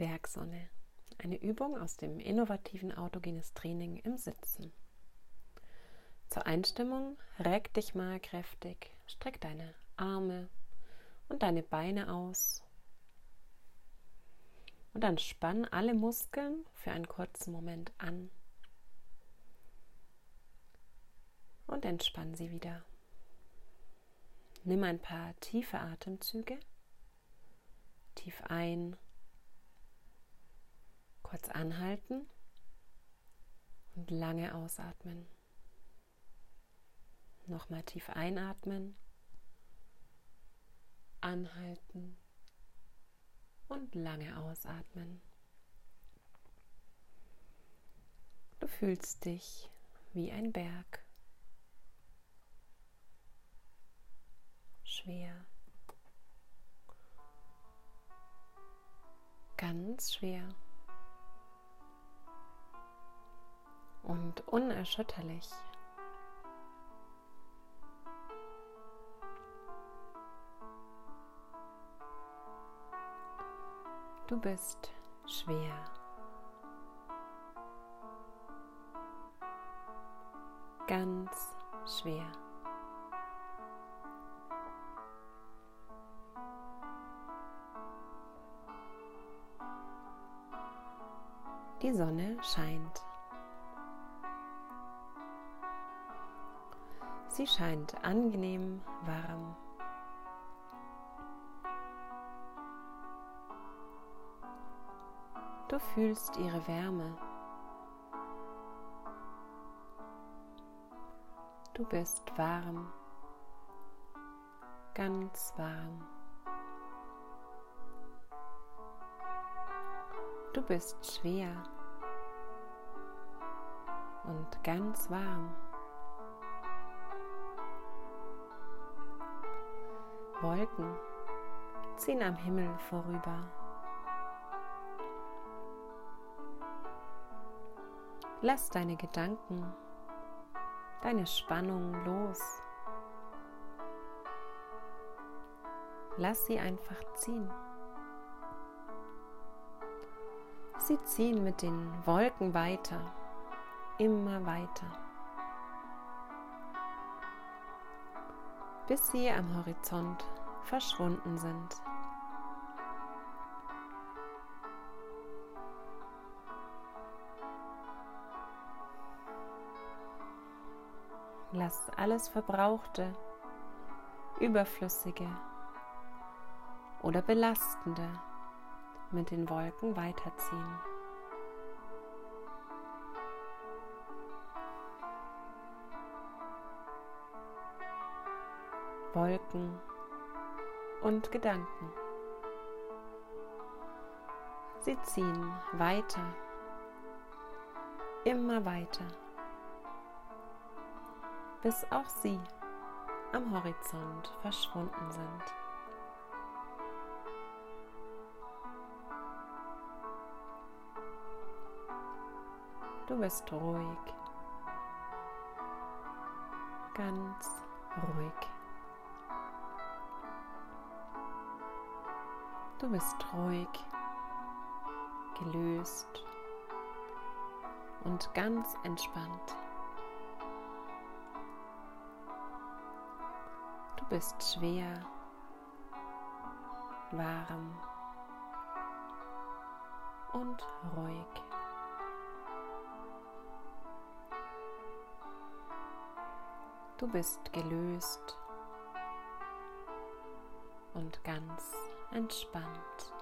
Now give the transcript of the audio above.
Bergsonne. Eine Übung aus dem innovativen autogenes Training im Sitzen. Zur Einstimmung reck dich mal kräftig, streck deine Arme und deine Beine aus. Und dann spann alle Muskeln für einen kurzen Moment an. Und entspann sie wieder. Nimm ein paar tiefe Atemzüge. Tief ein Kurz anhalten und lange ausatmen. Nochmal tief einatmen, anhalten und lange ausatmen. Du fühlst dich wie ein Berg. Schwer. Ganz schwer. Und unerschütterlich. Du bist schwer. Ganz schwer. Die Sonne scheint. Sie scheint angenehm warm. Du fühlst ihre Wärme. Du bist warm, ganz warm. Du bist schwer und ganz warm. Wolken ziehen am Himmel vorüber. Lass deine Gedanken, deine Spannung los. Lass sie einfach ziehen. Sie ziehen mit den Wolken weiter, immer weiter. Bis sie am Horizont verschwunden sind. Lass alles Verbrauchte, Überflüssige oder Belastende mit den Wolken weiterziehen. Wolken und Gedanken. Sie ziehen weiter, immer weiter, bis auch sie am Horizont verschwunden sind. Du bist ruhig, ganz ruhig. Du bist ruhig, gelöst und ganz entspannt. Du bist schwer, warm und ruhig. Du bist gelöst und ganz entspannt.